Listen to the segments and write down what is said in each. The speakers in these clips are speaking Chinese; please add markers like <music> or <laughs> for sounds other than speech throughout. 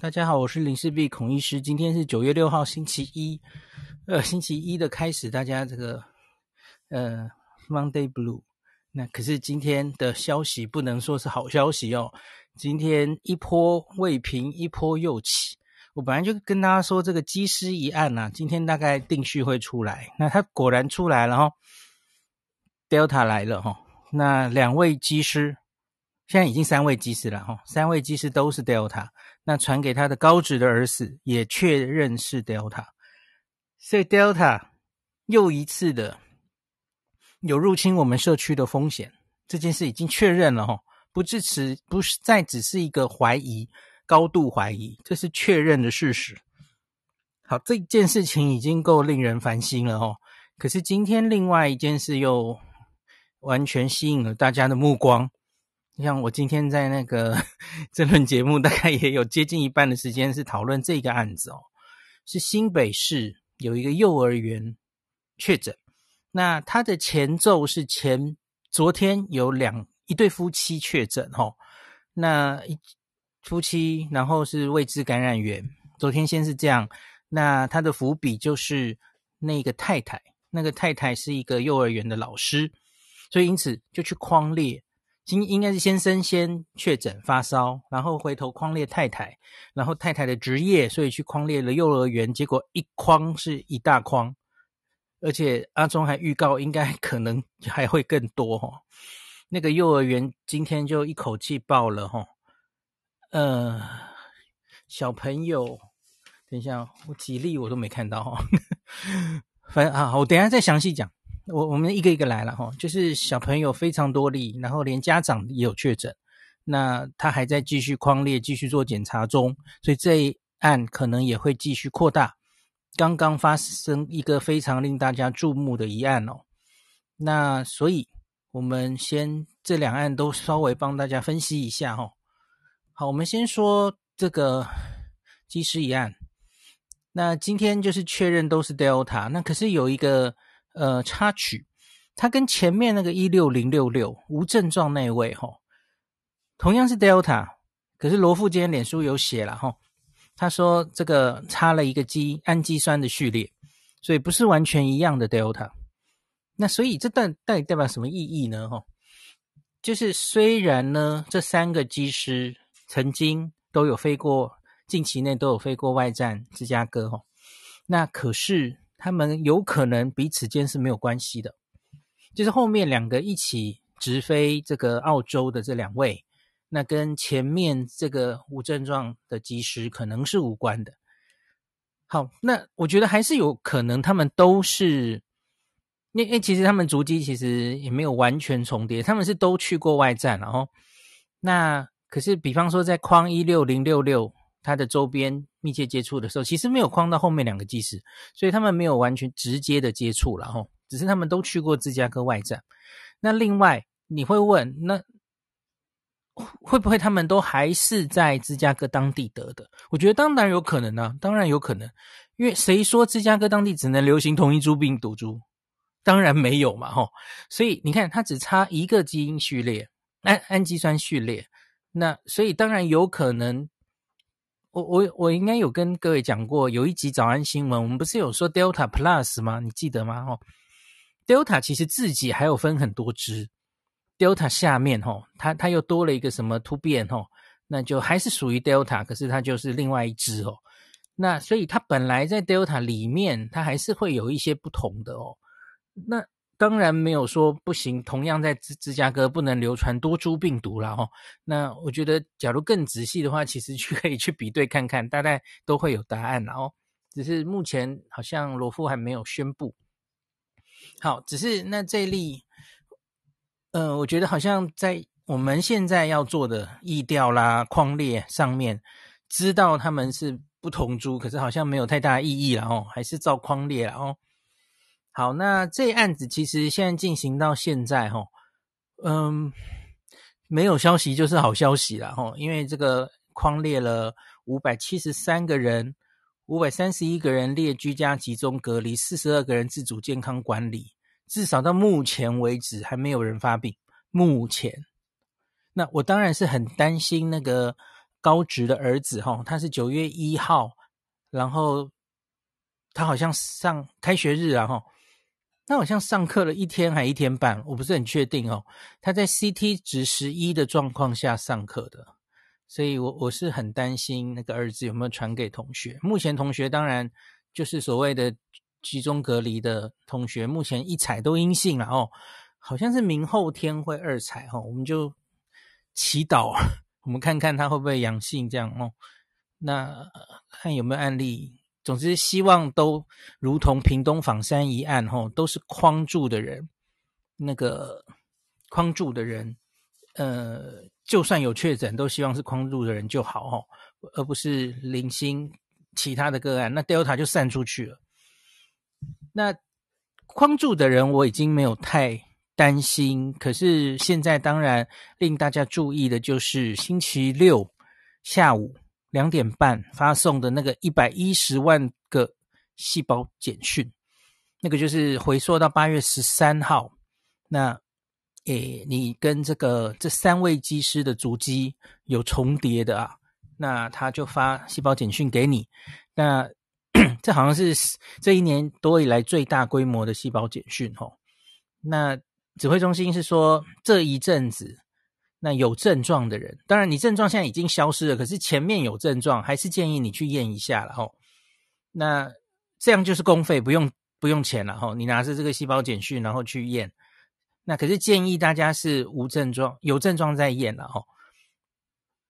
大家好，我是林氏璧孔医师。今天是九月六号，星期一。呃，星期一的开始，大家这个呃，Monday Blue。那可是今天的消息不能说是好消息哦。今天一波未平，一波又起。我本来就跟大家说，这个机师一案啊，今天大概定序会出来。那它果然出来了哈，Delta 来了哈。那两位机师。现在已经三位机师了哈，三位机师都是 Delta，那传给他的高职的儿子也确认是 Delta，所以 Delta 又一次的有入侵我们社区的风险，这件事已经确认了哈，不支持，不是再只是一个怀疑，高度怀疑，这是确认的事实。好，这件事情已经够令人烦心了哦，可是今天另外一件事又完全吸引了大家的目光。像我今天在那个 <laughs> 这轮节目，大概也有接近一半的时间是讨论这个案子哦，是新北市有一个幼儿园确诊，那他的前奏是前昨天有两一对夫妻确诊哦，那一夫妻然后是未知感染源，昨天先是这样，那他的伏笔就是那个太太，那个太太是一个幼儿园的老师，所以因此就去匡列。今应该是先生先确诊发烧，然后回头框列太太，然后太太的职业，所以去框列了幼儿园，结果一框是一大筐，而且阿忠还预告应该可能还会更多哈。那个幼儿园今天就一口气爆了哈，呃，小朋友，等一下我几例我都没看到哈，<laughs> 反正啊，我等下再详细讲。我我们一个一个来了哈，就是小朋友非常多例，然后连家长也有确诊，那他还在继续框列，继续做检查中，所以这一案可能也会继续扩大。刚刚发生一个非常令大家注目的一案哦，那所以我们先这两案都稍微帮大家分析一下哈。好，我们先说这个机师一案，那今天就是确认都是 Delta，那可是有一个。呃，插曲，他跟前面那个一六零六六无症状那位哈，同样是 Delta，可是罗富今天脸书有写了哈，他说这个插了一个基氨基酸的序列，所以不是完全一样的 Delta。那所以这代代代表什么意义呢？哈，就是虽然呢这三个机师曾经都有飞过，近期内都有飞过外站芝加哥哈，那可是。他们有可能彼此间是没有关系的，就是后面两个一起直飞这个澳洲的这两位，那跟前面这个无症状的机师可能是无关的。好，那我觉得还是有可能他们都是，因为其实他们足迹其实也没有完全重叠，他们是都去过外站，然后那可是比方说在框一六零六六。他的周边密切接触的时候，其实没有框到后面两个机师，所以他们没有完全直接的接触了哈，只是他们都去过芝加哥外站。那另外你会问，那会不会他们都还是在芝加哥当地得的？我觉得当然有可能啊，当然有可能，因为谁说芝加哥当地只能流行同一株病毒株？当然没有嘛哈，所以你看，它只差一个基因序列，氨氨基酸序列，那所以当然有可能。我我我应该有跟各位讲过，有一集早安新闻，我们不是有说 Delta Plus 吗？你记得吗？哦，Delta 其实自己还有分很多支，Delta 下面哦，它它又多了一个什么突变哦，那就还是属于 Delta，可是它就是另外一支哦。那所以它本来在 Delta 里面，它还是会有一些不同的哦。那当然没有说不行，同样在芝芝加哥不能流传多株病毒了哈。那我觉得，假如更仔细的话，其实去 <laughs> 可以去比对看看，大概都会有答案了哦。只是目前好像罗夫还没有宣布。好，只是那这例，呃，我觉得好像在我们现在要做的疫调啦、框列上面，知道他们是不同株，可是好像没有太大意义了哦，还是照框列了哦。好，那这案子其实现在进行到现在，哈，嗯，没有消息就是好消息了，哈，因为这个框列了五百七十三个人，五百三十一个人列居家集中隔离，四十二个人自主健康管理，至少到目前为止还没有人发病。目前，那我当然是很担心那个高职的儿子哈，他是九月一号，然后他好像上开学日啊哈，他好像上课了一天还一天半，我不是很确定哦。他在 CT 值十一的状况下上课的，所以我我是很担心那个儿子有没有传给同学。目前同学当然就是所谓的集中隔离的同学，目前一采都阴性了哦，好像是明后天会二采哈，我们就祈祷。<laughs> 我们看看他会不会阳性，这样哦。那看有没有案例。总之，希望都如同屏东枋山一案，吼，都是框住的人。那个框住的人，呃，就算有确诊，都希望是框住的人就好，吼，而不是零星其他的个案。那 Delta 就散出去了。那框住的人，我已经没有太。担心，可是现在当然令大家注意的就是星期六下午两点半发送的那个一百一十万个细胞简讯，那个就是回溯到八月十三号。那诶，你跟这个这三位机师的足迹有重叠的啊，那他就发细胞简讯给你。那 <coughs> 这好像是这一年多以来最大规模的细胞简讯哦。那指挥中心是说，这一阵子那有症状的人，当然你症状现在已经消失了，可是前面有症状，还是建议你去验一下了吼。那这样就是公费，不用不用钱了吼。你拿着这个细胞简讯，然后去验。那可是建议大家是无症状，有症状再验了吼。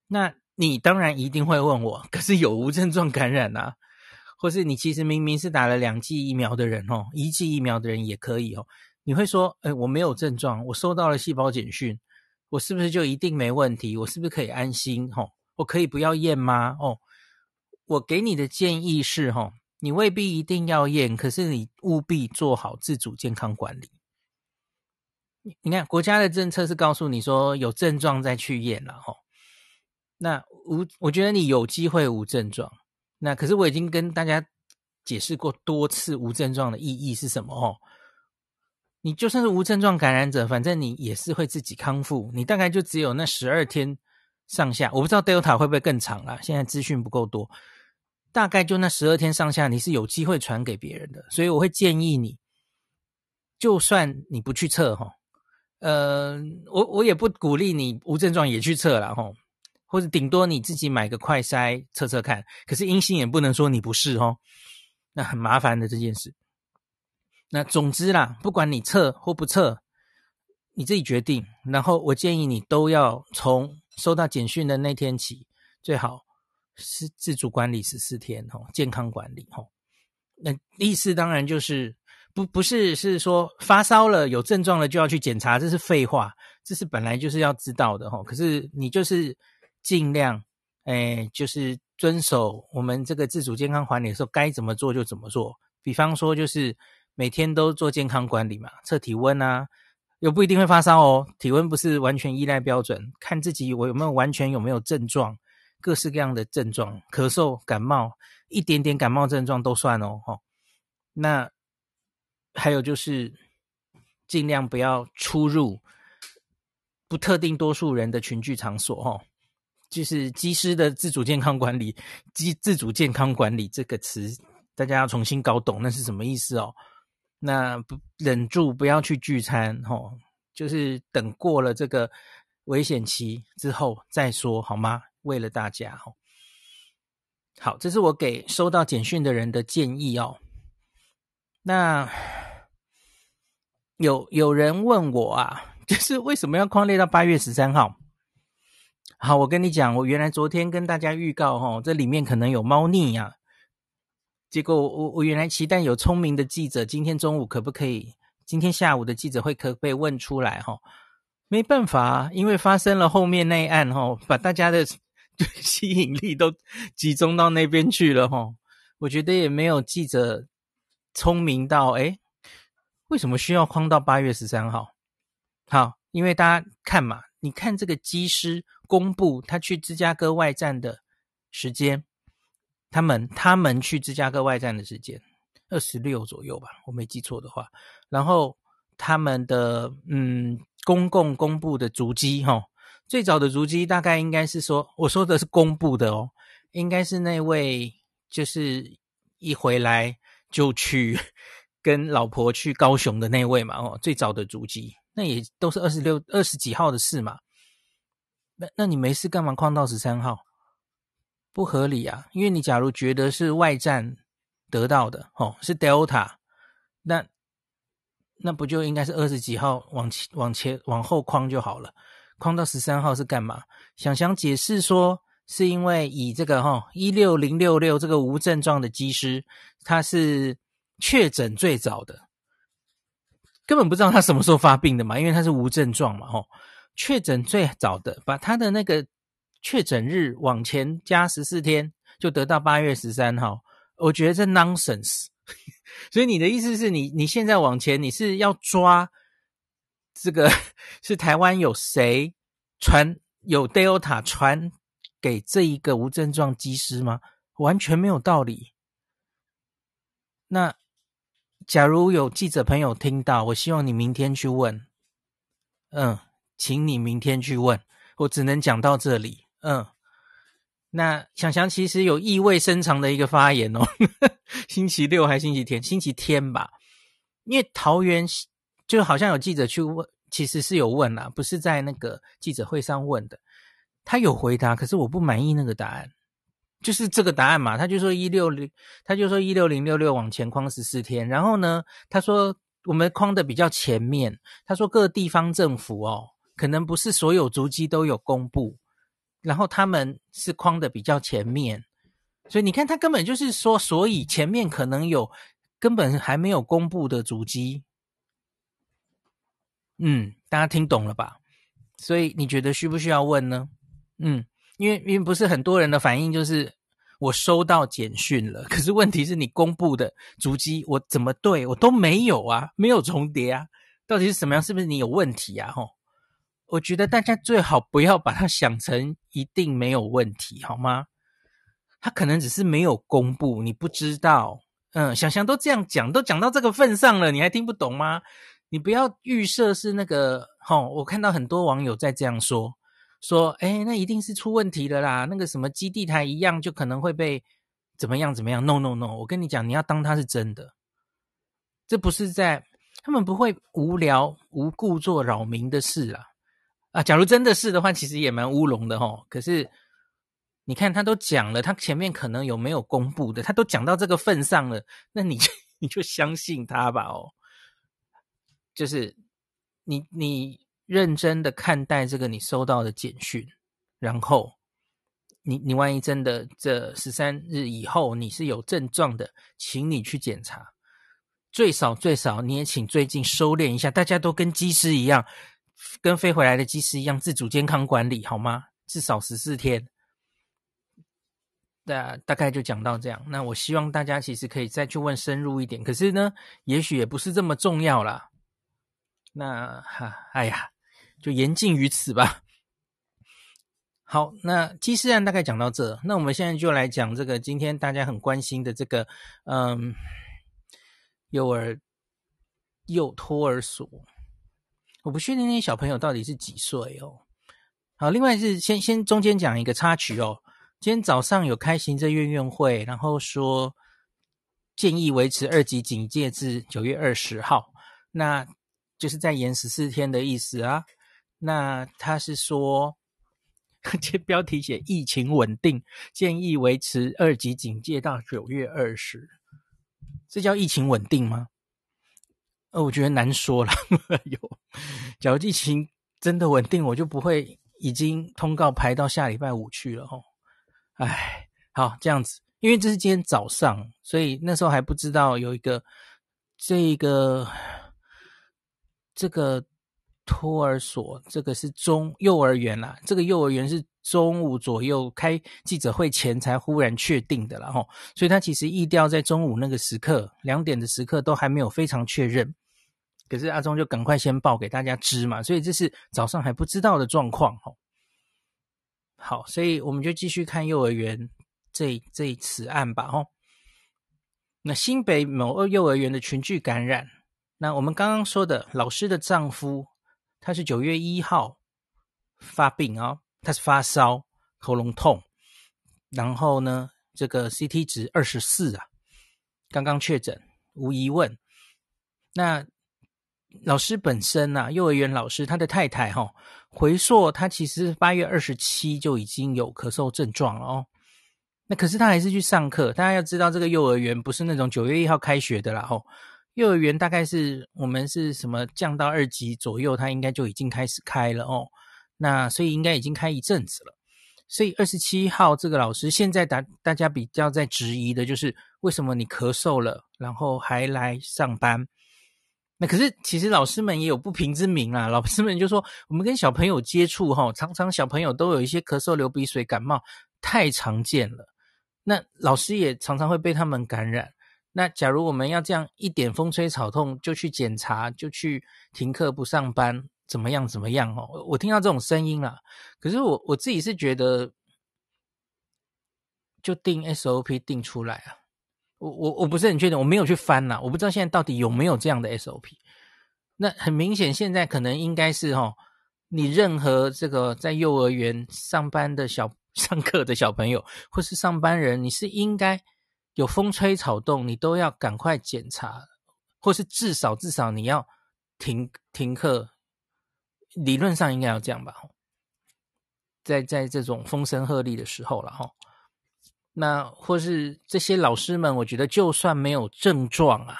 那你当然一定会问我，可是有无症状感染啊，或是你其实明明是打了两剂疫苗的人哦，一剂疫苗的人也可以哦。你会说，哎，我没有症状，我收到了细胞简讯，我是不是就一定没问题？我是不是可以安心？吼，我可以不要验吗？哦，我给你的建议是，吼，你未必一定要验，可是你务必做好自主健康管理。你看，国家的政策是告诉你说有症状再去验了，吼。那无，我觉得你有机会无症状。那可是我已经跟大家解释过多次无症状的意义是什么，吼。你就算是无症状感染者，反正你也是会自己康复。你大概就只有那十二天上下，我不知道 Delta 会不会更长啦。现在资讯不够多，大概就那十二天上下，你是有机会传给别人的。所以我会建议你，就算你不去测哈，呃，我我也不鼓励你无症状也去测了哈，或者顶多你自己买个快筛测测看。可是阴性也不能说你不是哦，那很麻烦的这件事。那总之啦，不管你测或不测，你自己决定。然后我建议你都要从收到简讯的那天起，最好是自主管理十四天哦，健康管理哦。那意思当然就是不不是是说发烧了有症状了就要去检查，这是废话，这是本来就是要知道的哦。可是你就是尽量哎，就是遵守我们这个自主健康管理的时候该怎么做就怎么做。比方说就是。每天都做健康管理嘛，测体温啊，又不一定会发烧哦。体温不是完全依赖标准，看自己我有没有完全有没有症状，各式各样的症状，咳嗽、感冒，一点点感冒症状都算哦。哈，那还有就是尽量不要出入不特定多数人的群聚场所。哈，就是机师的自主健康管理，机自主健康管理这个词，大家要重新搞懂那是什么意思哦。那不忍住不要去聚餐，吼，就是等过了这个危险期之后再说，好吗？为了大家，吼，好，这是我给收到简讯的人的建议哦。那有有人问我啊，就是为什么要框列到八月十三号？好，我跟你讲，我原来昨天跟大家预告，吼，这里面可能有猫腻呀。结果我我原来期待有聪明的记者，今天中午可不可以？今天下午的记者会可被问出来？哈，没办法，因为发生了后面那一案，哈，把大家的吸引力都集中到那边去了，哈。我觉得也没有记者聪明到，诶，为什么需要框到八月十三号？好，因为大家看嘛，你看这个机师公布他去芝加哥外站的时间。他们他们去芝加哥外站的时间二十六左右吧，我没记错的话。然后他们的嗯公共公布的足迹哈，最早的足迹大概应该是说，我说的是公布的哦，应该是那位就是一回来就去 <laughs> 跟老婆去高雄的那位嘛哦，最早的足迹，那也都是二十六二十几号的事嘛。那那你没事干嘛框到十三号？不合理啊！因为你假如觉得是外战得到的哦，是 Delta，那那不就应该是二十几号往前往前往后框就好了？框到十三号是干嘛？想想解释说，是因为以这个哈一六零六六这个无症状的机师，他是确诊最早的，根本不知道他什么时候发病的嘛，因为他是无症状嘛，吼。确诊最早的，把他的那个确诊日往前加十四天，就得到八月十三号。我觉得这 nonsense。<laughs> 所以你的意思是你你现在往前，你是要抓这个是台湾有谁传有 Delta 传给这一个无症状机师吗？完全没有道理。那假如有记者朋友听到，我希望你明天去问。嗯。请你明天去问，我只能讲到这里。嗯，那想想其实有意味深长的一个发言哦。<laughs> 星期六还星期天？星期天吧。因为桃园就好像有记者去问，其实是有问啦，不是在那个记者会上问的。他有回答，可是我不满意那个答案，就是这个答案嘛。他就说一六零，他就说一六零六六往前框十四天，然后呢，他说我们框的比较前面，他说各地方政府哦。可能不是所有足迹都有公布，然后他们是框的比较前面，所以你看他根本就是说，所以前面可能有根本还没有公布的足迹。嗯，大家听懂了吧？所以你觉得需不需要问呢？嗯，因为因为不是很多人的反应就是我收到简讯了，可是问题是你公布的足迹我怎么对我都没有啊，没有重叠啊，到底是什么样？是不是你有问题啊？吼。我觉得大家最好不要把它想成一定没有问题，好吗？他可能只是没有公布，你不知道。嗯，想想都这样讲，都讲到这个份上了，你还听不懂吗？你不要预设是那个，齁，我看到很多网友在这样说，说，诶，那一定是出问题了啦，那个什么基地台一样就可能会被怎么样怎么样。No No No，我跟你讲，你要当它是真的，这不是在，他们不会无聊无故做扰民的事啊。啊，假如真的是的话，其实也蛮乌龙的齁。可是你看，他都讲了，他前面可能有没有公布的，他都讲到这个份上了，那你就 <laughs> 你就相信他吧哦。就是你你认真的看待这个你收到的简讯，然后你你万一真的这十三日以后你是有症状的，请你去检查。最少最少你也请最近收敛一下，大家都跟机师一样。跟飞回来的机师一样，自主健康管理好吗？至少十四天。大大概就讲到这样。那我希望大家其实可以再去问深入一点，可是呢，也许也不是这么重要啦。那哈，哎呀，就言尽于此吧。好，那机师案大概讲到这，那我们现在就来讲这个今天大家很关心的这个，嗯，幼儿幼托儿所。我不确定那些小朋友到底是几岁哦。好，另外是先先中间讲一个插曲哦。今天早上有开行政院院会，然后说建议维持二级警戒至九月二十号，那就是再延十四天的意思啊。那他是说，<laughs> 这标题写疫情稳定，建议维持二级警戒到九月二十，这叫疫情稳定吗？呃，我觉得难说了。<laughs> 有，假如疫情真的稳定，我就不会已经通告排到下礼拜五去了吼。哎，好这样子，因为这是今天早上，所以那时候还不知道有一个这个这个托儿所，这个是中幼儿园啦。这个幼儿园是中午左右开记者会前才忽然确定的啦吼，所以他其实疫调在中午那个时刻，两点的时刻都还没有非常确认。可是阿中就赶快先报给大家知嘛，所以这是早上还不知道的状况吼。好，所以我们就继续看幼儿园这这一此案吧吼。那新北某幼儿园的群聚感染，那我们刚刚说的老师的丈夫，他是九月一号发病、哦，他是发烧、喉咙痛，然后呢，这个 CT 值二十四啊，刚刚确诊，无疑问。那老师本身啊，幼儿园老师，他的太太哈、哦，回溯他其实八月二十七就已经有咳嗽症状了哦。那可是他还是去上课。大家要知道，这个幼儿园不是那种九月一号开学的啦哦。幼儿园大概是我们是什么降到二级左右，他应该就已经开始开了哦。那所以应该已经开一阵子了。所以二十七号这个老师现在大大家比较在质疑的就是为什么你咳嗽了，然后还来上班？那可是，其实老师们也有不平之鸣啊。老师们就说，我们跟小朋友接触哈，常常小朋友都有一些咳嗽、流鼻水、感冒，太常见了。那老师也常常会被他们感染。那假如我们要这样一点风吹草动就去检查，就去停课不上班，怎么样？怎么样？哦，我听到这种声音了。可是我我自己是觉得，就定 SOP 定出来啊。我我我不是很确定，我没有去翻呐，我不知道现在到底有没有这样的 SOP。那很明显，现在可能应该是哈，你任何这个在幼儿园上班的小 <laughs> 上课的小朋友，或是上班人，你是应该有风吹草动，你都要赶快检查，或是至少至少你要停停课。理论上应该要这样吧，在在这种风声鹤唳的时候了哈。那或是这些老师们，我觉得就算没有症状啊，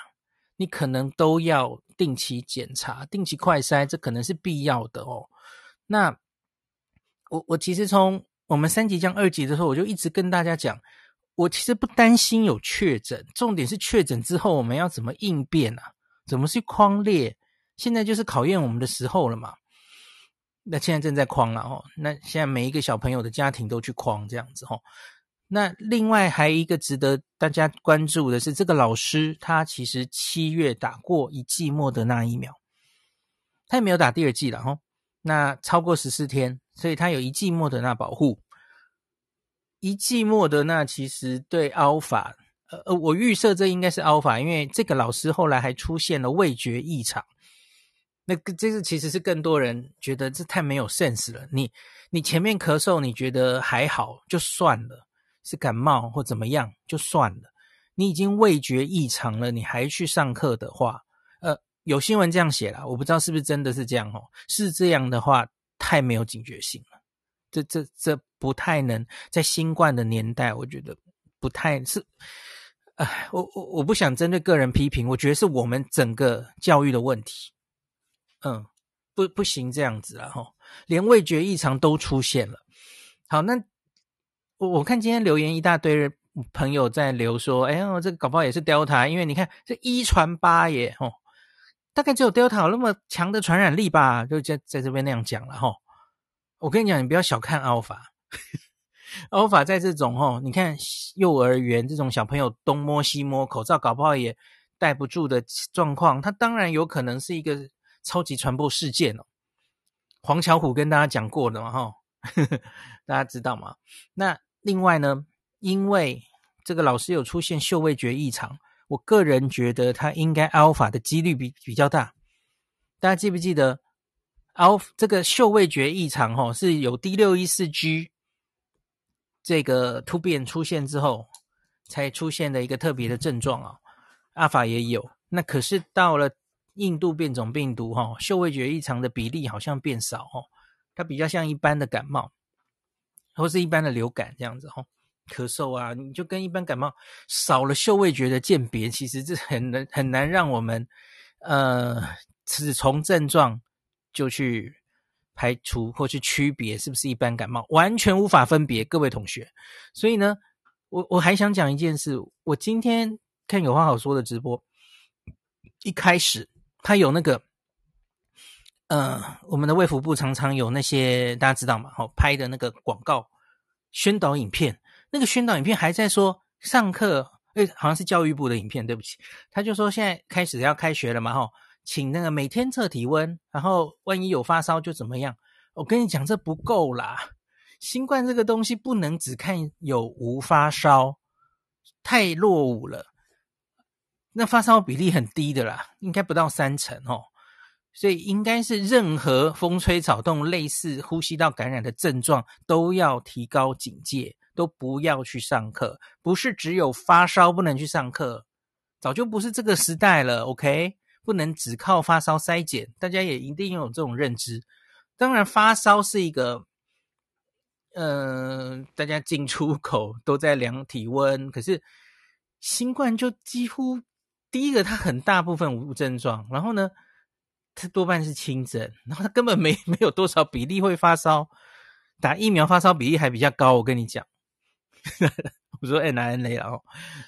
你可能都要定期检查、定期快筛，这可能是必要的哦。那我我其实从我们三级降二级的时候，我就一直跟大家讲，我其实不担心有确诊，重点是确诊之后我们要怎么应变啊？怎么去框列？现在就是考验我们的时候了嘛。那现在正在框了哦，那现在每一个小朋友的家庭都去框这样子哦。那另外还一个值得大家关注的是，这个老师他其实七月打过一剂莫德纳疫苗，他也没有打第二剂了哈。那超过十四天，所以他有一剂莫德纳保护。一剂莫德纳其实对 Alpha，呃呃，我预设这应该是 Alpha，因为这个老师后来还出现了味觉异常。那个这个其实是更多人觉得这太没有 sense 了。你你前面咳嗽你觉得还好就算了。是感冒或怎么样就算了，你已经味觉异常了，你还去上课的话，呃，有新闻这样写了，我不知道是不是真的是这样哦。是这样的话，太没有警觉性了，这这这不太能在新冠的年代，我觉得不太是。哎，我我我不想针对个人批评，我觉得是我们整个教育的问题。嗯，不不行这样子了哈，连味觉异常都出现了。好，那。我我看今天留言一大堆朋友在留说，哎呦，这个搞不好也是 Delta，因为你看这一传八耶，吼，大概只有 Delta 有那么强的传染力吧，就在在这边那样讲了吼。我跟你讲，你不要小看 Alpha，Alpha <laughs> 在这种哦，你看幼儿园这种小朋友东摸西摸，口罩搞不好也戴不住的状况，它当然有可能是一个超级传播事件哦。黄巧虎跟大家讲过的嘛，吼，<laughs> 大家知道吗？那。另外呢，因为这个老师有出现嗅味觉异常，我个人觉得他应该 Alpha 的几率比比较大。大家记不记得 Alpha 这个嗅味觉异常哦，是有 D614G 这个突变出现之后才出现的一个特别的症状啊。Alpha 也有，那可是到了印度变种病毒齁，嗅味觉异常的比例好像变少哦，它比较像一般的感冒。或是一般的流感这样子吼，咳嗽啊，你就跟一般感冒少了嗅味觉的鉴别，其实这很难很难让我们呃只从症状就去排除或去区别是不是一般感冒，完全无法分别，各位同学。所以呢，我我还想讲一件事，我今天看有话好说的直播，一开始他有那个。呃，我们的卫福部常常有那些大家知道吗？好、哦、拍的那个广告宣导影片，那个宣导影片还在说上课，诶，好像是教育部的影片，对不起，他就说现在开始要开学了嘛，哈、哦，请那个每天测体温，然后万一有发烧就怎么样？我跟你讲，这不够啦，新冠这个东西不能只看有无发烧，太落伍了，那发烧比例很低的啦，应该不到三成哦。所以应该是任何风吹草动、类似呼吸道感染的症状都要提高警戒，都不要去上课。不是只有发烧不能去上课，早就不是这个时代了。OK，不能只靠发烧筛检，大家也一定有这种认知。当然，发烧是一个，嗯、大家进出口都在量体温，可是新冠就几乎第一个，它很大部分无症状，然后呢，它多半是轻症，然后它根本没 <laughs> 没有多少比例会发烧，打疫苗发烧比例还比较高，我跟你讲，<laughs> 我说 mRNA 了哦，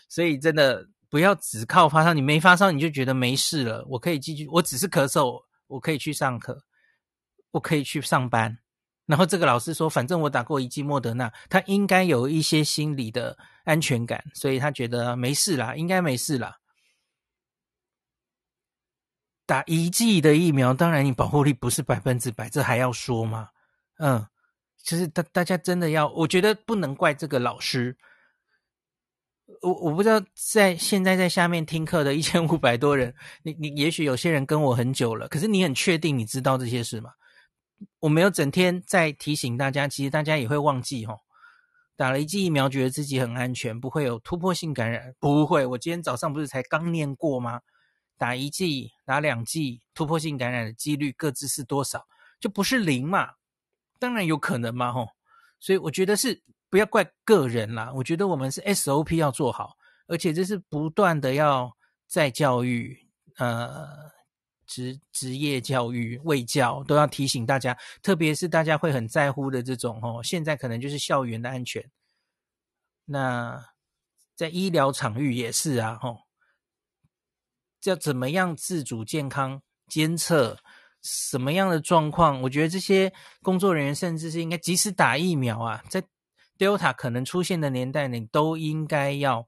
所以真的不要只靠发烧，你没发烧你就觉得没事了，我可以继续，我只是咳嗽，我可以去上课，我可以去上班，然后这个老师说，反正我打过一剂莫德纳，他应该有一些心理的安全感，所以他觉得没事啦，应该没事啦。打一剂的疫苗，当然你保护力不是百分之百，这还要说吗？嗯，其实大大家真的要，我觉得不能怪这个老师。我我不知道在现在在下面听课的一千五百多人，你你也许有些人跟我很久了，可是你很确定你知道这些事吗？我没有整天在提醒大家，其实大家也会忘记齁。打了一剂疫苗，觉得自己很安全，不会有突破性感染，不会。我今天早上不是才刚念过吗？打一剂、打两剂，突破性感染的几率各自是多少？就不是零嘛？当然有可能嘛，吼！所以我觉得是不要怪个人啦。我觉得我们是 SOP 要做好，而且这是不断的要再教育，呃，职职业教育、卫教都要提醒大家，特别是大家会很在乎的这种，吼，现在可能就是校园的安全。那在医疗场域也是啊，吼。要怎么样自主健康监测什么样的状况？我觉得这些工作人员甚至是应该及时打疫苗啊，在 Delta 可能出现的年代你，都应该要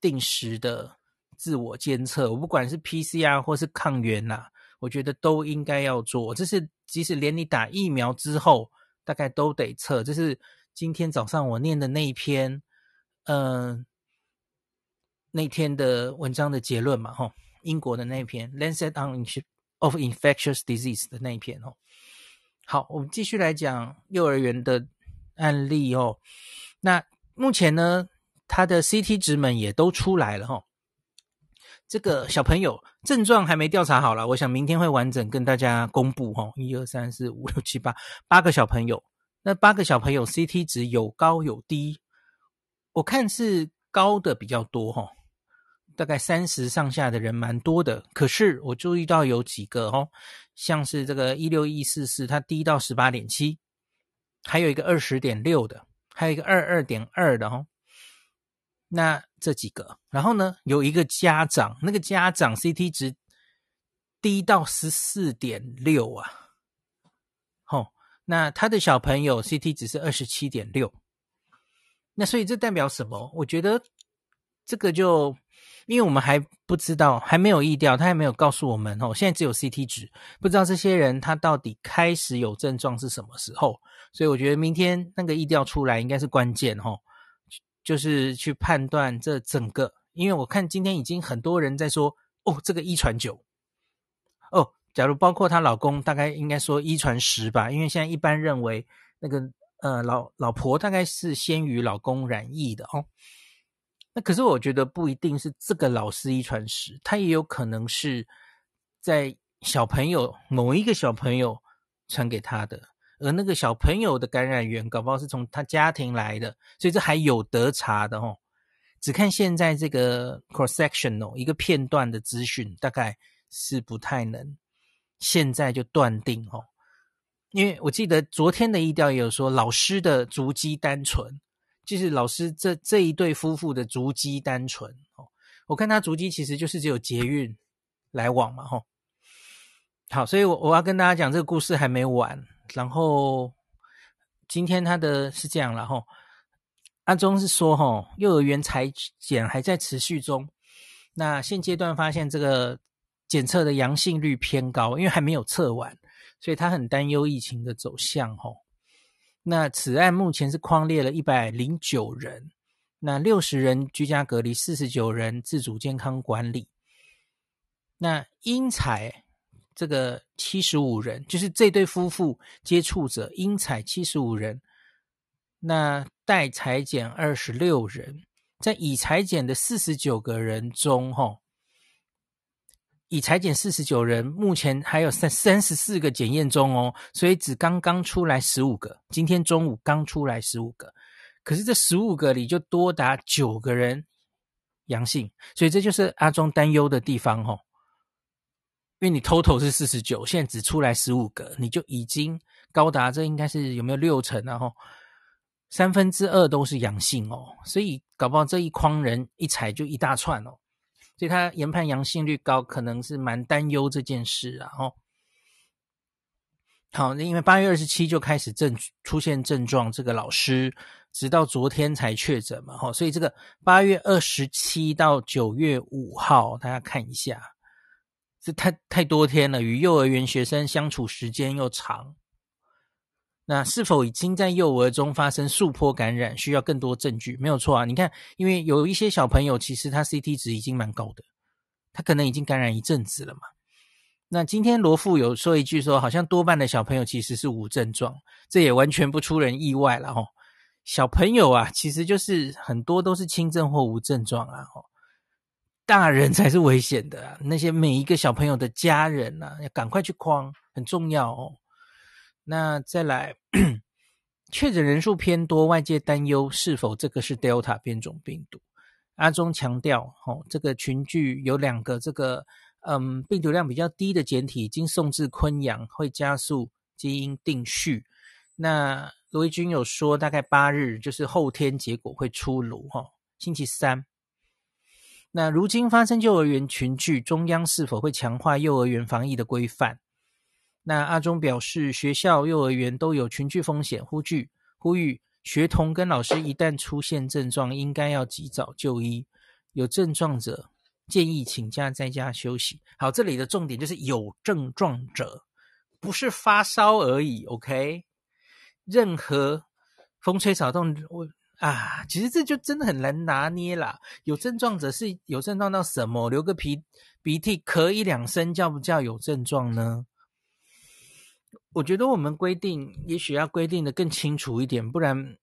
定时的自我监测。我不管是 PCR 或是抗原呐、我觉得都应该要做。这是即使连你打疫苗之后，大概都得测。这是今天早上我念的那一篇，嗯、那天的文章的结论嘛，吼。英国的那一篇《Lancet on of Infectious Disease》的那一篇哦，好，我们继续来讲幼儿园的案例哦。那目前呢，他的 CT 值们也都出来了哈、哦。这个小朋友症状还没调查好了，我想明天会完整跟大家公布哈、哦。一二三四五六七八八个小朋友，那八个小朋友 CT 值有高有低，我看是高的比较多哈、哦。大概三十上下的人蛮多的，可是我注意到有几个哦，像是这个一六一四四，它低到十八点七，还有一个二十点六的，还有一个二二点二的哦。那这几个，然后呢，有一个家长，那个家长 CT 值低到十四点六啊，哦，那他的小朋友 CT 值是二十七点六，那所以这代表什么？我觉得这个就。因为我们还不知道，还没有疫调，他还没有告诉我们哦。现在只有 CT 值，不知道这些人他到底开始有症状是什么时候。所以我觉得明天那个疫调出来应该是关键哦，就是去判断这整个。因为我看今天已经很多人在说哦，这个一传九哦。假如包括她老公，大概应该说一传十吧。因为现在一般认为那个呃老老婆大概是先于老公染疫的哦。那可是我觉得不一定是这个老师一传十，他也有可能是在小朋友某一个小朋友传给他的，而那个小朋友的感染源搞不好是从他家庭来的，所以这还有得查的哦。只看现在这个 cross sectional 一个片段的资讯，大概是不太能现在就断定哦，因为我记得昨天的疫调也有说老师的足迹单纯。就是老师这这一对夫妇的足迹单纯哦，我看他足迹其实就是只有捷运来往嘛吼。好，所以我我要跟大家讲这个故事还没完，然后今天他的是这样了吼，阿中是说吼，幼儿园采检还在持续中，那现阶段发现这个检测的阳性率偏高，因为还没有测完，所以他很担忧疫情的走向吼。那此案目前是框列了一百零九人，那六十人居家隔离，四十九人自主健康管理。那应采这个七十五人，就是这对夫妇接触者应采七十五人，那待采检二十六人，在已采检的四十九个人中，哈，已裁减四十九人，目前还有三三十四个检验中哦，所以只刚刚出来十五个，今天中午刚出来十五个，可是这十五个里就多达九个人阳性，所以这就是阿中担忧的地方，哈。因为你 total 是四十九，现在只出来十五个，你就已经高达这应该是有没有六成然后三分之二都是阳性哦，所以搞不好这一筐人一踩就一大串哦，所以他研判阳性率高，可能是蛮担忧这件事啊。哦，好，那因为八月二十七就开始症出现症状，这个老师直到昨天才确诊嘛，哈，所以这个八月二十七到九月五号，大家看一下。这太太多天了，与幼儿园学生相处时间又长，那是否已经在幼儿中发生数波感染？需要更多证据。没有错啊，你看，因为有一些小朋友其实他 CT 值已经蛮高的，他可能已经感染一阵子了嘛。那今天罗富有说一句说，好像多半的小朋友其实是无症状，这也完全不出人意外了哦。小朋友啊，其实就是很多都是轻症或无症状啊哦。大人才是危险的啊！那些每一个小朋友的家人呐、啊，要赶快去框，很重要哦。那再来，确诊人数偏多，外界担忧是否这个是 Delta 变种病毒？阿中强调，哦，这个群聚有两个这个嗯病毒量比较低的检体已经送至昆阳，会加速基因定序。那罗一军有说，大概八日，就是后天结果会出炉哈，星期三。那如今发生幼儿园群聚，中央是否会强化幼儿园防疫的规范？那阿中表示，学校、幼儿园都有群聚风险，呼吁呼吁学童跟老师一旦出现症状，应该要及早就医。有症状者建议请假在家休息。好，这里的重点就是有症状者，不是发烧而已。OK，任何风吹草动，我。啊，其实这就真的很难拿捏啦。有症状者是有症状到什么？流个鼻鼻涕，咳一两声，叫不叫有症状呢？我觉得我们规定，也许要规定的更清楚一点，不然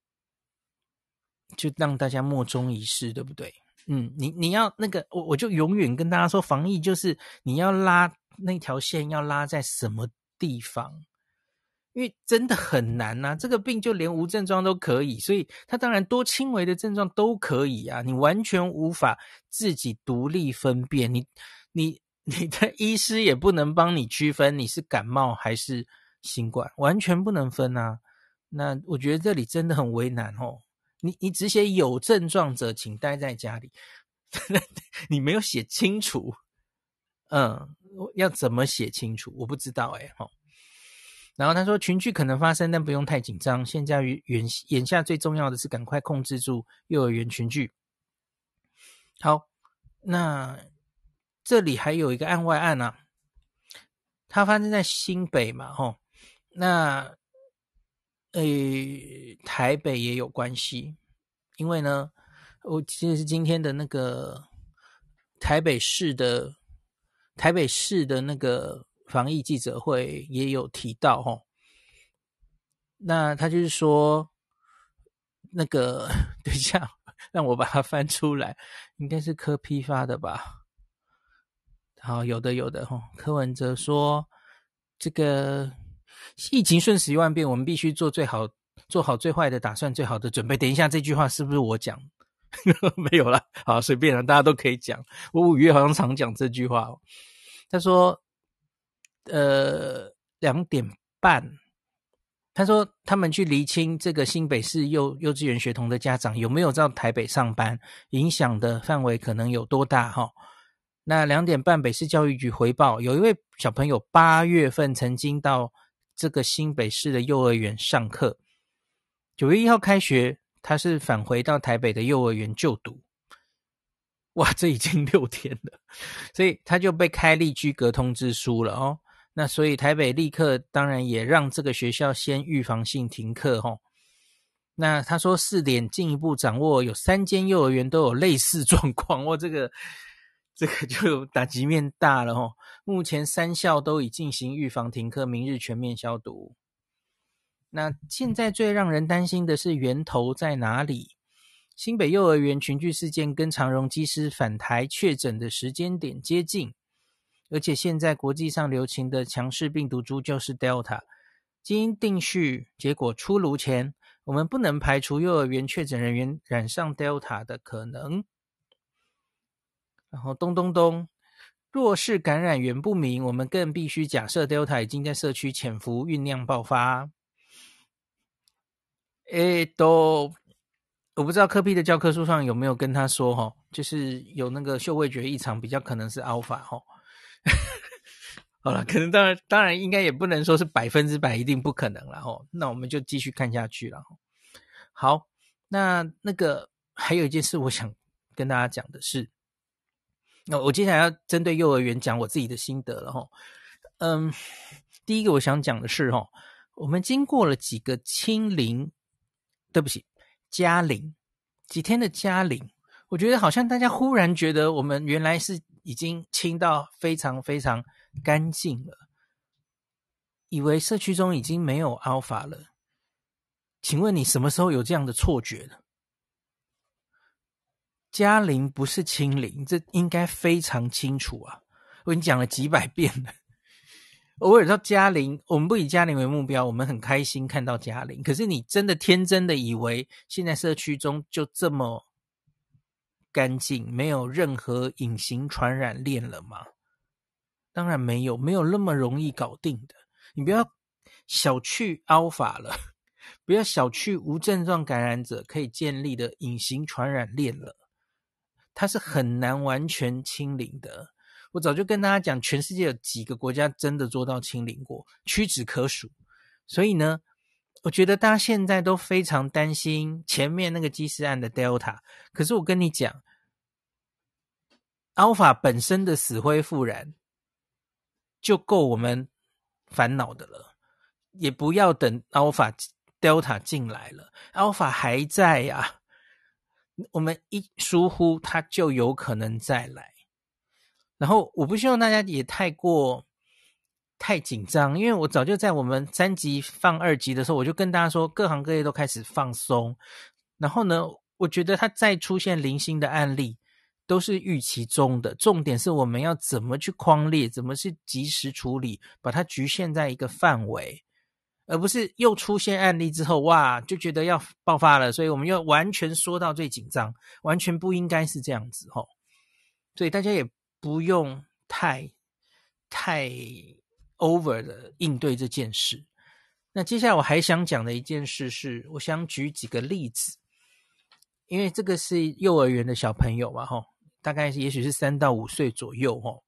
就让大家莫衷一是，对不对？嗯，你你要那个，我我就永远跟大家说，防疫就是你要拉那条线，要拉在什么地方？因为真的很难呐、啊，这个病就连无症状都可以，所以它当然多轻微的症状都可以啊，你完全无法自己独立分辨，你你你的医师也不能帮你区分你是感冒还是新冠，完全不能分啊。那我觉得这里真的很为难哦，你你只写有症状者请待在家里，<laughs> 你没有写清楚，嗯，要怎么写清楚？我不知道哎，哦。然后他说，群聚可能发生，但不用太紧张。现在于眼眼下最重要的是赶快控制住幼儿园群聚。好，那这里还有一个案外案啊，它发生在新北嘛，吼，那诶台北也有关系，因为呢，我记得是今天的那个台北市的台北市的那个。防疫记者会也有提到哦，那他就是说，那个 <laughs> 等一下，让我把它翻出来，应该是柯批发的吧？好，有的有的齁。柯文哲说，这个疫情瞬息万变，我们必须做最好，做好最坏的打算，最好的准备。等一下，这句话是不是我讲？<laughs> 没有啦，好，随便了，大家都可以讲。我五月好像常讲这句话哦。他说。呃，两点半，他说他们去厘清这个新北市幼幼稚园学童的家长有没有到台北上班，影响的范围可能有多大哈？那两点半，北市教育局回报，有一位小朋友八月份曾经到这个新北市的幼儿园上课，九月一号开学，他是返回到台北的幼儿园就读。哇，这已经 <laughs> 六天了，所以他就被开立居隔通知书了哦。那所以台北立刻当然也让这个学校先预防性停课哦。那他说四点进一步掌握有三间幼儿园都有类似 <laughs> 状况，哇，这个这个就打击面大了哦。目前三校都已进行预防停课，明日全面消毒。那现在最让人担心的是源头在哪里？新北幼儿园群聚事件跟长荣机师返台确诊的时间点接近，而且现在国际上流行的强势病毒株就是 Delta。基因定序结果出炉前，我们不能排除幼儿园确诊人员染上 Delta 的可能。然后咚咚咚，若是感染源不明，我们更必须假设 Delta 已经在社区潜伏酝酿爆发。诶，都我不知道科 P 的教科书上有没有跟他说哈，就是有那个嗅味觉异常，比较可能是 Alpha 哈。<laughs> 好了，可能当然当然应该也不能说是百分之百一定不可能了哈。那我们就继续看下去了。好，那那个还有一件事，我想跟大家讲的是，那我接下来要针对幼儿园讲我自己的心得了哈。嗯，第一个我想讲的是哈，我们经过了几个清零，对不起，加零几天的加零，我觉得好像大家忽然觉得我们原来是已经清到非常非常。干净了，以为社区中已经没有 Alpha 了。请问你什么时候有这样的错觉的？加零不是清零，这应该非常清楚啊！我已经讲了几百遍了。<laughs> 偶尔到加零，我们不以加零为目标，我们很开心看到加零。可是你真的天真的以为现在社区中就这么干净，没有任何隐形传染链了吗？当然没有，没有那么容易搞定的。你不要小觑 Alpha 了，不要小觑无症状感染者可以建立的隐形传染链了。它是很难完全清零的。我早就跟大家讲，全世界有几个国家真的做到清零过，屈指可数。所以呢，我觉得大家现在都非常担心前面那个基斯案的 Delta。可是我跟你讲，Alpha 本身的死灰复燃。就够我们烦恼的了，也不要等 Alpha、Delta 进来了，Alpha 还在呀、啊，我们一疏忽，它就有可能再来。然后我不希望大家也太过太紧张，因为我早就在我们三级放二级的时候，我就跟大家说，各行各业都开始放松。然后呢，我觉得它再出现零星的案例。都是预期中的，重点是我们要怎么去框列，怎么去及时处理，把它局限在一个范围，而不是又出现案例之后，哇，就觉得要爆发了，所以我们又完全缩到最紧张，完全不应该是这样子吼。所以大家也不用太太 over 的应对这件事。那接下来我还想讲的一件事是，我想举几个例子，因为这个是幼儿园的小朋友嘛，吼。大概也许是三到五岁左右哦，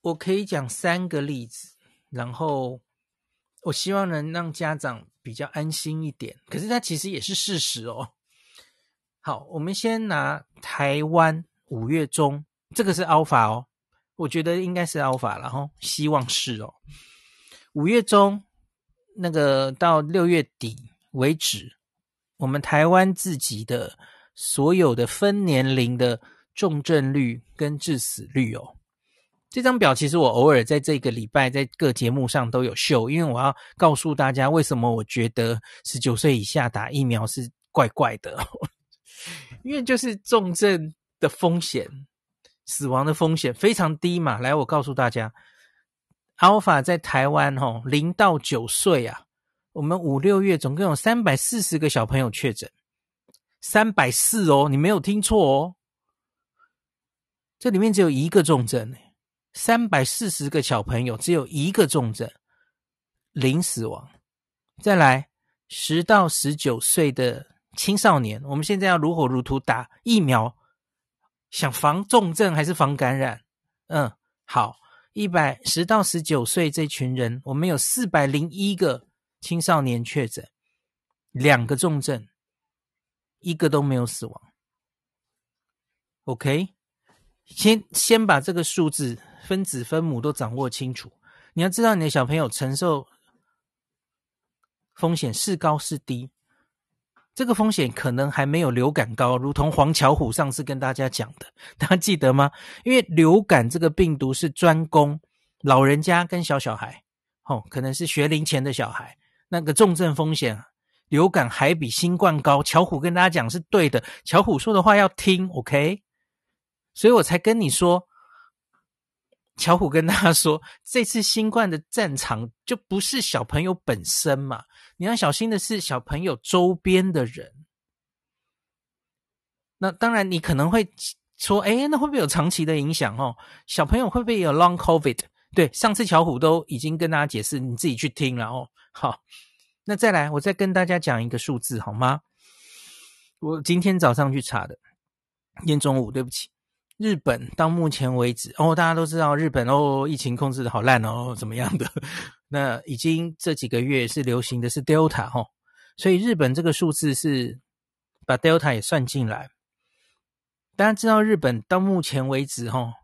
我可以讲三个例子，然后我希望能让家长比较安心一点。可是它其实也是事实哦。好，我们先拿台湾五月中，这个是 Alpha 哦，我觉得应该是 Alpha 了哈，希望是哦。五月中那个到六月底为止，我们台湾自己的。所有的分年龄的重症率跟致死率哦，这张表其实我偶尔在这个礼拜在各节目上都有秀，因为我要告诉大家为什么我觉得十九岁以下打疫苗是怪怪的，<laughs> 因为就是重症的风险、死亡的风险非常低嘛。来，我告诉大家，Alpha 在台湾吼，零到九岁啊，我们五六月总共有三百四十个小朋友确诊。三百四哦，你没有听错哦，这里面只有一个重症，三百四十个小朋友只有一个重症，零死亡。再来，十到十九岁的青少年，我们现在要如火如荼打疫苗，想防重症还是防感染？嗯，好，一百十到十九岁这群人，我们有四百零一个青少年确诊，两个重症。一个都没有死亡，OK，先先把这个数字分子分母都掌握清楚。你要知道你的小朋友承受风险是高是低，这个风险可能还没有流感高，如同黄巧虎上次跟大家讲的，大家记得吗？因为流感这个病毒是专攻老人家跟小小孩，哦，可能是学龄前的小孩，那个重症风险，流感还比新冠高。巧虎跟大家讲是对的，巧虎说的话要听，OK？所以我才跟你说。巧虎跟大家说，这次新冠的战场就不是小朋友本身嘛，你要小心的是小朋友周边的人。那当然，你可能会说，哎，那会不会有长期的影响哦？小朋友会不会有 long COVID？对，上次巧虎都已经跟大家解释，你自己去听了哦。好，那再来，我再跟大家讲一个数字好吗？我今天早上去查的，今天中午，对不起。日本到目前为止，哦，大家都知道日本哦，疫情控制的好烂哦，怎么样的？那已经这几个月是流行的是 Delta 哦，所以日本这个数字是把 Delta 也算进来。大家知道日本到目前为止哦，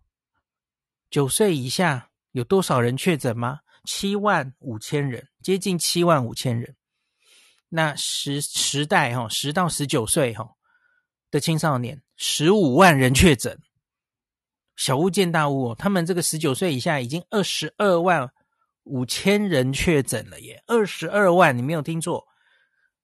九岁以下有多少人确诊吗？七万五千人，接近七万五千人。那十十代哈，十到十九岁哈的青少年，十五万人确诊。小巫见大巫哦，他们这个十九岁以下已经二十二万五千人确诊了耶，二十二万，你没有听错。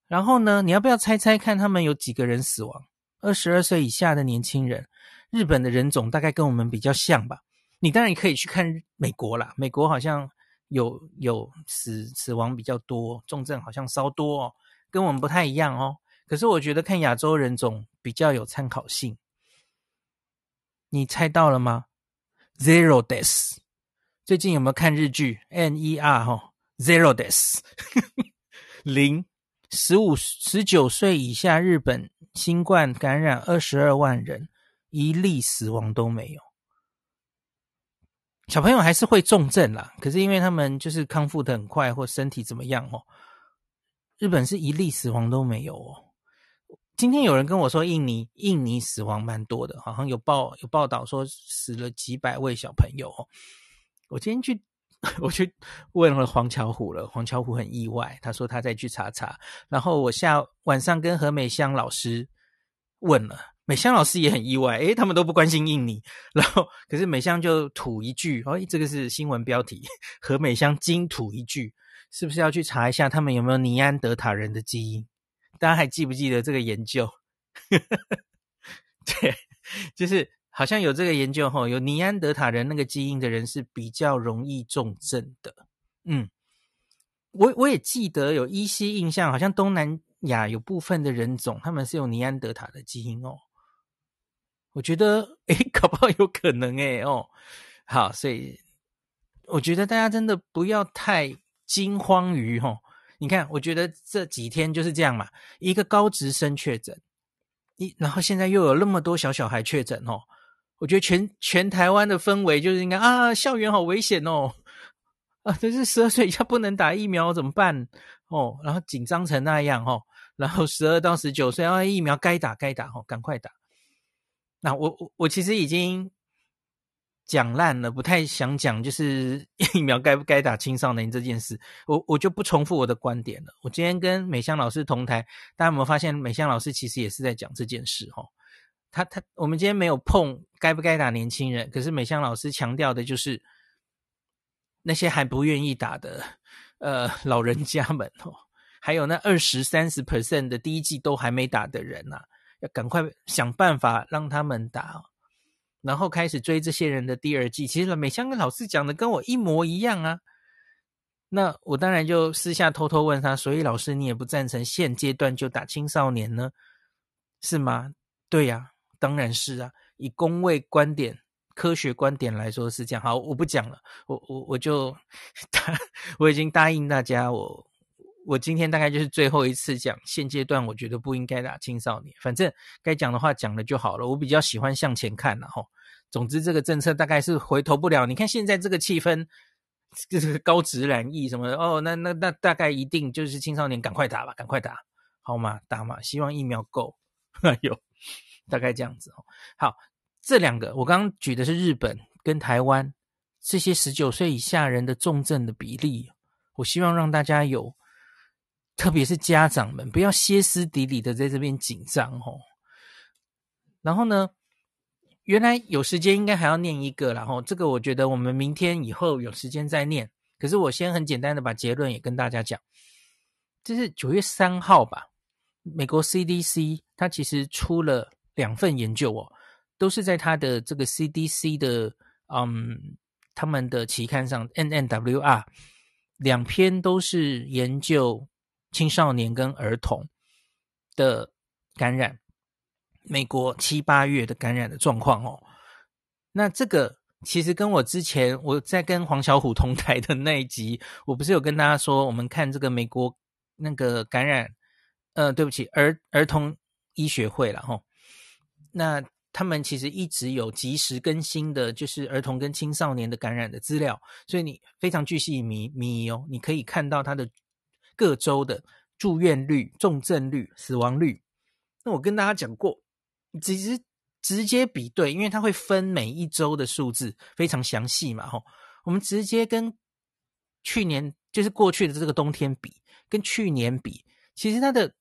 然后呢，你要不要猜猜看他们有几个人死亡？二十二岁以下的年轻人，日本的人种大概跟我们比较像吧？你当然可以去看美国啦，美国好像有有死死亡比较多，重症好像稍多哦，跟我们不太一样哦。可是我觉得看亚洲人种比较有参考性。你猜到了吗？Zero deaths。最近有没有看日剧？N.E.R. 哈，Zero deaths，<laughs> 零，十五十九岁以下日本新冠感染二十二万人，一例死亡都没有。小朋友还是会重症啦，可是因为他们就是康复的很快，或身体怎么样哦。日本是一例死亡都没有哦。今天有人跟我说，印尼印尼死亡蛮多的，好像有报有报道说死了几百位小朋友。我今天去，<laughs> 我去问了黄巧虎了，黄巧虎很意外，他说他再去查查。然后我下晚上跟何美香老师问了，美香老师也很意外，诶，他们都不关心印尼。然后可是美香就吐一句，哦，这个是新闻标题，<laughs> 何美香惊吐一句，是不是要去查一下他们有没有尼安德塔人的基因？大家还记不记得这个研究？<laughs> 对，就是好像有这个研究齁，有尼安德塔人那个基因的人是比较容易重症的。嗯，我我也记得有依稀印象，好像东南亚有部分的人种他们是有尼安德塔的基因哦。我觉得，诶，搞不好有可能诶哦。好，所以我觉得大家真的不要太惊慌于齁。你看，我觉得这几天就是这样嘛，一个高职生确诊，一然后现在又有那么多小小孩确诊哦，我觉得全全台湾的氛围就是应该啊，校园好危险哦，啊，这是十二岁以下不能打疫苗怎么办哦？然后紧张成那样哦，然后十二到十九岁啊，疫苗该打该打哦，赶快打。那我我我其实已经。讲烂了，不太想讲，就是 <laughs> 疫苗该不该打青少年这件事，我我就不重复我的观点了。我今天跟美香老师同台，大家有没有发现美香老师其实也是在讲这件事？哈，他他，我们今天没有碰该不该打年轻人，可是美香老师强调的就是那些还不愿意打的呃老人家们哦，还有那二十三十 percent 的第一剂都还没打的人呐、要赶快想办法让他们打。然后开始追这些人的第二季，其实美香跟老师讲的跟我一模一样啊。那我当然就私下偷偷问他，所以老师你也不赞成现阶段就打青少年呢？是吗？对呀，当然是啊。以公卫观点、科学观点来说是这样。好，我不讲了，我我我就答，<laughs> 我已经答应大家我。我今天大概就是最后一次讲，现阶段我觉得不应该打青少年，反正该讲的话讲了就好了。我比较喜欢向前看了哈。总之这个政策大概是回头不了。你看现在这个气氛，这个高职染疫什么的哦，那那那大概一定就是青少年赶快打吧，赶快打，好吗？打嘛，希望疫苗够。哎呦，大概这样子哦。好，这两个我刚刚举的是日本跟台湾这些十九岁以下人的重症的比例，我希望让大家有。特别是家长们不要歇斯底里的在这边紧张哦。然后呢，原来有时间应该还要念一个，然后这个我觉得我们明天以后有时间再念。可是我先很简单的把结论也跟大家讲，这是九月三号吧，美国 CDC 它其实出了两份研究哦，都是在它的这个 CDC 的嗯他们的期刊上 NNWR 两篇都是研究青少年跟儿童的感染，美国七八月的感染的状况哦，那这个。其实跟我之前我在跟黄小虎同台的那一集，我不是有跟大家说，我们看这个美国那个感染，呃，对不起，儿儿童医学会了齁。那他们其实一直有及时更新的，就是儿童跟青少年的感染的资料，所以你非常巨细靡遗哦，你可以看到它的各州的住院率、重症率、死亡率。那我跟大家讲过，其实。直接比对，因为它会分每一周的数字，非常详细嘛，吼。我们直接跟去年，就是过去的这个冬天比，跟去年比，其实它的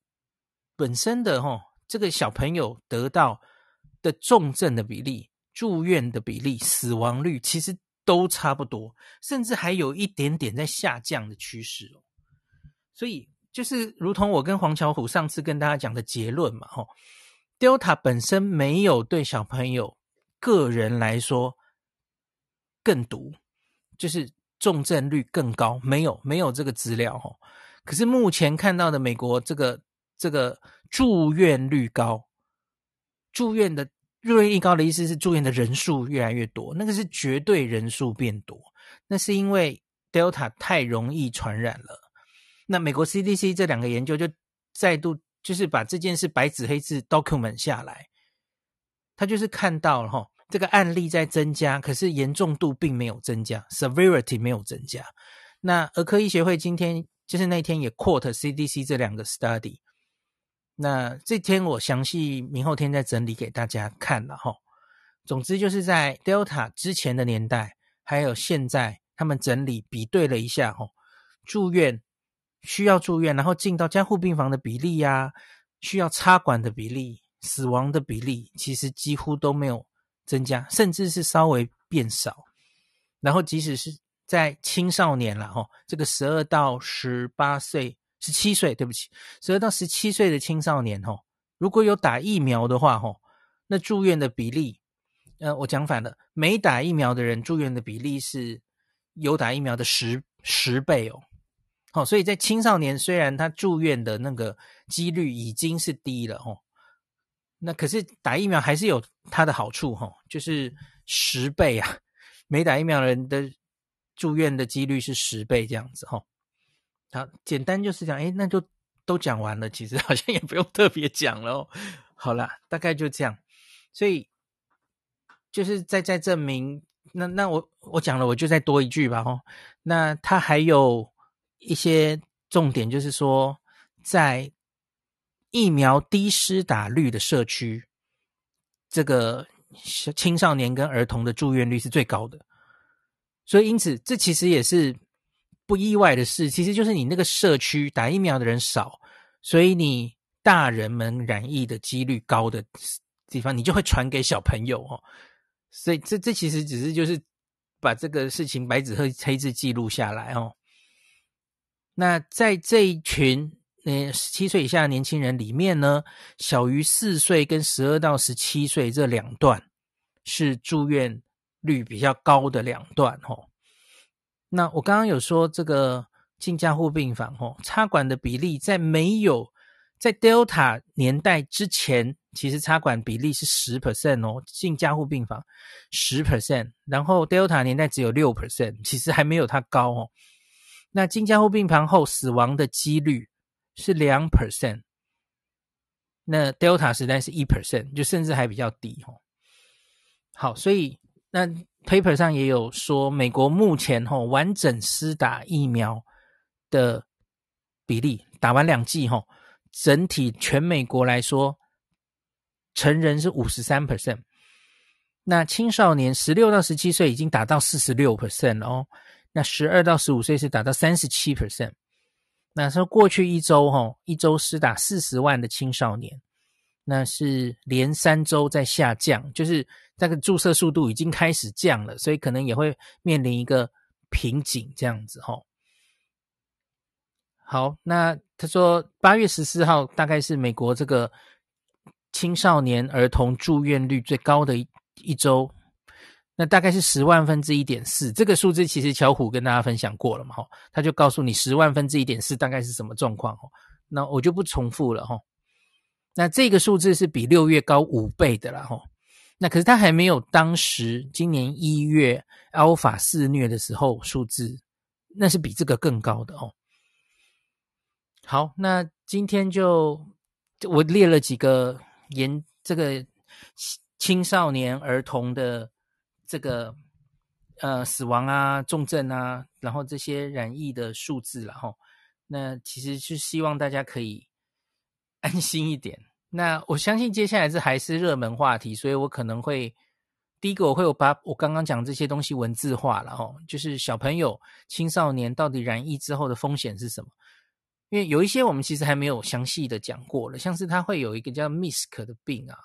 本身的吼，这个小朋友得到的重症的比例、住院的比例、死亡率，其实都差不多，甚至还有一点点在下降的趋势哦。所以，就是如同我跟黄巧虎上次跟大家讲的结论嘛，吼。Delta 本身没有对小朋友个人来说更毒，就是重症率更高，没有没有这个资料哦。可是目前看到的美国这个这个住院率高，住院的住院率高的意思是住院的人数越来越多，那个是绝对人数变多，那是因为 Delta 太容易传染了。那美国 CDC 这两个研究就再度。就是把这件事白纸黑字 document 下来，他就是看到了哈，这个案例在增加，可是严重度并没有增加，severity 没有增加。那儿科医学会今天就是那天也 quote CDC 这两个 study，那这天我详细明后天再整理给大家看了哈。总之就是在 Delta 之前的年代，还有现在，他们整理比对了一下哈，住院。需要住院，然后进到加护病房的比例呀、需要插管的比例、死亡的比例，其实几乎都没有增加，甚至是稍微变少。然后，即使是在青少年了，哈，这个十二到十八岁、十七岁，对不起，十二到十七岁的青少年，哈，如果有打疫苗的话，哈，那住院的比例，呃，我讲反了，没打疫苗的人住院的比例是有打疫苗的十十倍哦。哦，所以在青少年，虽然他住院的那个几率已经是低了哦，那可是打疫苗还是有它的好处哈，就是十倍啊，没打疫苗人的住院的几率是十倍这样子哈。好，简单就是讲，诶，那就都讲完了，其实好像也不用特别讲了哦。好啦，大概就这样，所以就是再再证明，那那我我讲了，我就再多一句吧哈。那他还有。一些重点就是说，在疫苗低施打率的社区，这个青少年跟儿童的住院率是最高的。所以，因此这其实也是不意外的事。其实就是你那个社区打疫苗的人少，所以你大人们染疫的几率高的地方，你就会传给小朋友哦。所以，这这其实只是就是把这个事情白纸黑黑字记录下来哦。那在这一群呃十七岁以下的年轻人里面呢，小于四岁跟十二到十七岁这两段是住院率比较高的两段哦。那我刚刚有说这个进加护病房哦，插管的比例在没有在 Delta 年代之前，其实插管比例是十 percent 哦，进加护病房十 percent，然后 Delta 年代只有六 percent，其实还没有它高哦。那金加护病房后死亡的几率是两 percent，那 Delta 时代是一 percent，就甚至还比较低哦。好，所以那 paper 上也有说，美国目前吼完整施打疫苗的比例，打完两剂吼，整体全美国来说，成人是五十三 percent，那青少年十六到十七岁已经达到四十六 percent 哦。那十二到十五岁是达到三十七 percent，那说过去一周哈，一周施打四十万的青少年，那是连三周在下降，就是那个注射速度已经开始降了，所以可能也会面临一个瓶颈这样子哈。好，那他说八月十四号大概是美国这个青少年儿童住院率最高的一一周。那大概是十万分之一点四，这个数字其实巧虎跟大家分享过了嘛，哈，他就告诉你十万分之一点四大概是什么状况，哈，那我就不重复了，哈。那这个数字是比六月高五倍的啦，哈。那可是他还没有当时今年一月 Alpha 肆虐的时候数字，那是比这个更高的哦。好，那今天就我列了几个研这个青少年儿童的。这个呃死亡啊、重症啊，然后这些染疫的数字，然后那其实是希望大家可以 <laughs> 安心一点。那我相信接下来这还是热门话题，所以我可能会第一个我会有把我刚刚讲这些东西文字化了哈，就是小朋友、青少年到底染疫之后的风险是什么？因为有一些我们其实还没有详细的讲过了，像是它会有一个叫 MIS-C 的病啊。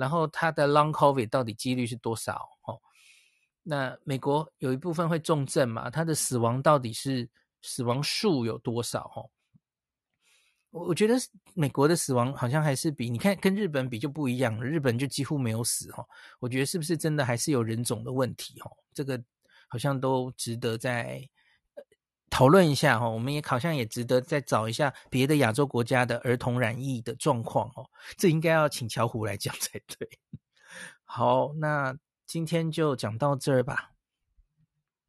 然后它的 Long COVID 到底几率是多少？哦，那美国有一部分会重症嘛？它的死亡到底是死亡数有多少？哦，我我觉得美国的死亡好像还是比你看跟日本比就不一样了，日本就几乎没有死哦。我觉得是不是真的还是有人种的问题？哦，这个好像都值得在。讨论一下哈，我们也好像也值得再找一下别的亚洲国家的儿童染疫的状况哦，这应该要请巧虎来讲才对。好，那今天就讲到这儿吧。